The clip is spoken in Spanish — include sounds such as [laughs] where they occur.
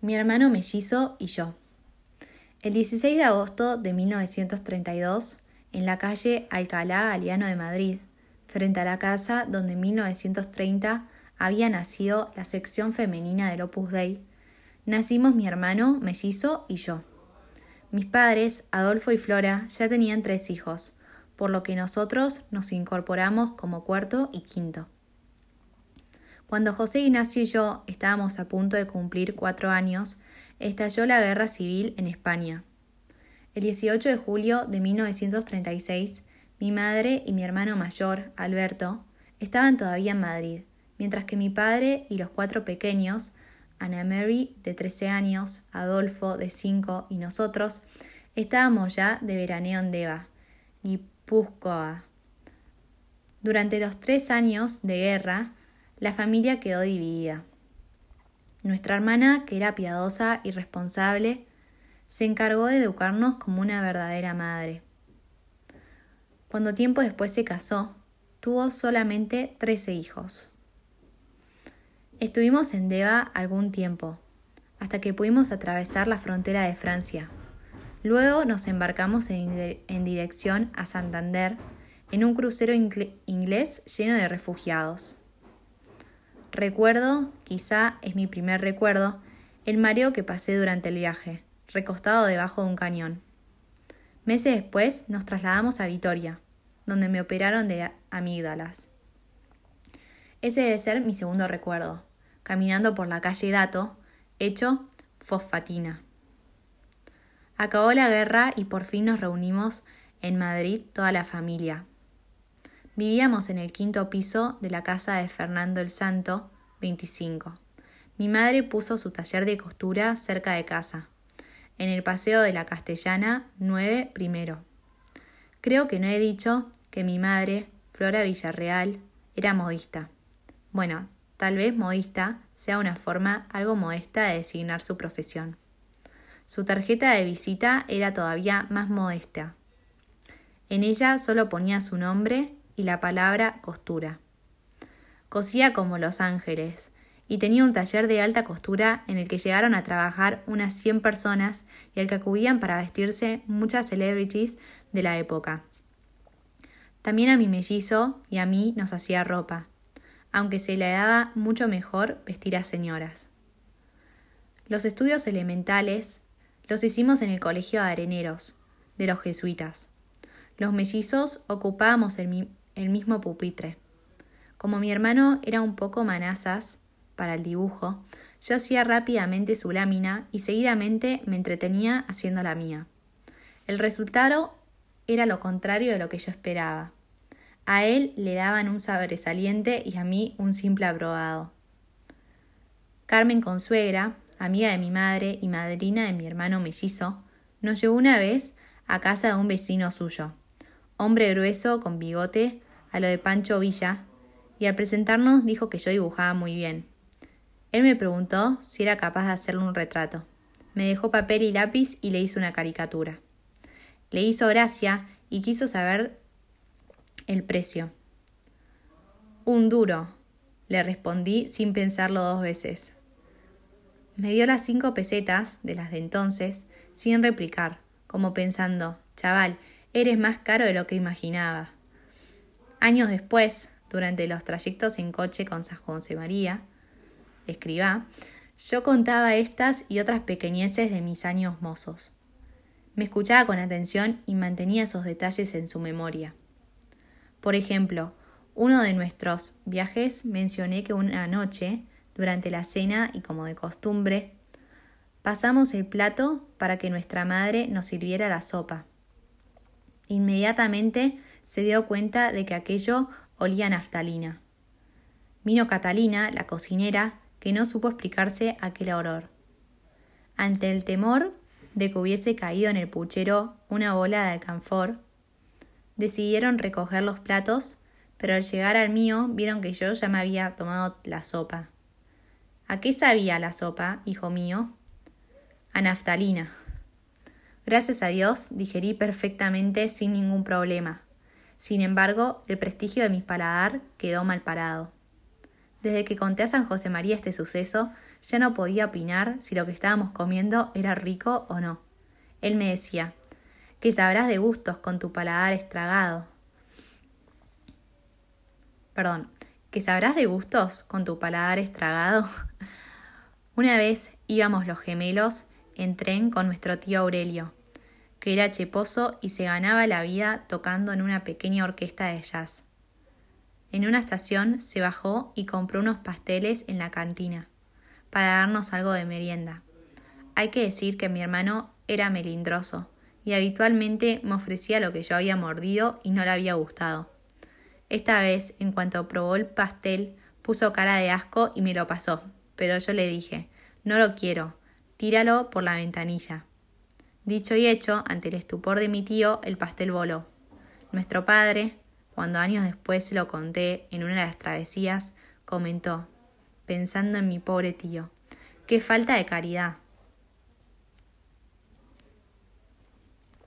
mi hermano mellizo y yo. El 16 de agosto de 1932, en la calle Alcalá Galiano de Madrid, frente a la casa donde en 1930 había nacido la sección femenina del Opus Dei, nacimos mi hermano mellizo y yo. Mis padres, Adolfo y Flora, ya tenían tres hijos, por lo que nosotros nos incorporamos como cuarto y quinto. Cuando José Ignacio y yo estábamos a punto de cumplir cuatro años, estalló la guerra civil en España. El 18 de julio de 1936, mi madre y mi hermano mayor, Alberto, estaban todavía en Madrid, mientras que mi padre y los cuatro pequeños, Ana Mary, de 13 años, Adolfo, de 5, y nosotros, estábamos ya de veraneo en Deva, Guipúzcoa. Durante los tres años de guerra, la familia quedó dividida. Nuestra hermana, que era piadosa y responsable, se encargó de educarnos como una verdadera madre. Cuando tiempo después se casó, tuvo solamente trece hijos. Estuvimos en Deva algún tiempo, hasta que pudimos atravesar la frontera de Francia. Luego nos embarcamos en, en dirección a Santander en un crucero inglés lleno de refugiados. Recuerdo, quizá es mi primer recuerdo, el mareo que pasé durante el viaje, recostado debajo de un cañón. Meses después nos trasladamos a Vitoria, donde me operaron de amígdalas. Ese debe ser mi segundo recuerdo, caminando por la calle Dato, hecho fosfatina. Acabó la guerra y por fin nos reunimos en Madrid toda la familia, Vivíamos en el quinto piso de la casa de Fernando el Santo, 25. Mi madre puso su taller de costura cerca de casa, en el Paseo de la Castellana 9 primero. Creo que no he dicho que mi madre, Flora Villarreal, era modista. Bueno, tal vez modista sea una forma algo modesta de designar su profesión. Su tarjeta de visita era todavía más modesta. En ella solo ponía su nombre y la palabra costura. Cosía como los ángeles y tenía un taller de alta costura en el que llegaron a trabajar unas 100 personas y al que acudían para vestirse muchas celebrities de la época. También a mi mellizo y a mí nos hacía ropa, aunque se le daba mucho mejor vestir a señoras. Los estudios elementales los hicimos en el Colegio de Areneros, de los jesuitas. Los mellizos ocupábamos el, el mismo pupitre. Como mi hermano era un poco manazas para el dibujo, yo hacía rápidamente su lámina y seguidamente me entretenía haciendo la mía. El resultado era lo contrario de lo que yo esperaba. A él le daban un sobresaliente y a mí un simple aprobado. Carmen Consuegra, amiga de mi madre y madrina de mi hermano mellizo, nos llevó una vez a casa de un vecino suyo, hombre grueso con bigote, a lo de Pancho Villa, y al presentarnos dijo que yo dibujaba muy bien. Él me preguntó si era capaz de hacerle un retrato. Me dejó papel y lápiz y le hice una caricatura. Le hizo gracia y quiso saber el precio. Un duro, le respondí sin pensarlo dos veces. Me dio las cinco pesetas de las de entonces, sin replicar, como pensando, chaval, Eres más caro de lo que imaginaba. Años después, durante los trayectos en coche con San José María, escriba, yo contaba estas y otras pequeñeces de mis años mozos. Me escuchaba con atención y mantenía esos detalles en su memoria. Por ejemplo, uno de nuestros viajes mencioné que una noche, durante la cena y como de costumbre, pasamos el plato para que nuestra madre nos sirviera la sopa. Inmediatamente se dio cuenta de que aquello olía a naftalina. Vino Catalina, la cocinera, que no supo explicarse aquel olor. Ante el temor de que hubiese caído en el puchero una bola de alcanfor, decidieron recoger los platos, pero al llegar al mío vieron que yo ya me había tomado la sopa. ¿A qué sabía la sopa, hijo mío? A naftalina. Gracias a Dios digerí perfectamente sin ningún problema. Sin embargo, el prestigio de mi paladar quedó mal parado. Desde que conté a San José María este suceso, Ya no podía opinar si lo que estábamos comiendo era rico o no. Él me decía, que sabrás de gustos con tu paladar estragado. Perdón, que sabrás de gustos con tu paladar estragado. [laughs] Una vez íbamos los gemelos en tren con nuestro tío Aurelio, que era cheposo y se ganaba la vida tocando en una pequeña orquesta de jazz. En una estación se bajó y compró unos pasteles en la cantina, para darnos algo de merienda. Hay que decir que mi hermano era melindroso, y habitualmente me ofrecía lo que yo había mordido y no le había gustado. Esta vez, en cuanto probó el pastel, puso cara de asco y me lo pasó, pero yo le dije, no lo quiero, tíralo por la ventanilla. Dicho y hecho, ante el estupor de mi tío, el pastel voló. Nuestro padre, cuando años después se lo conté en una de las travesías, comentó, pensando en mi pobre tío, qué falta de caridad.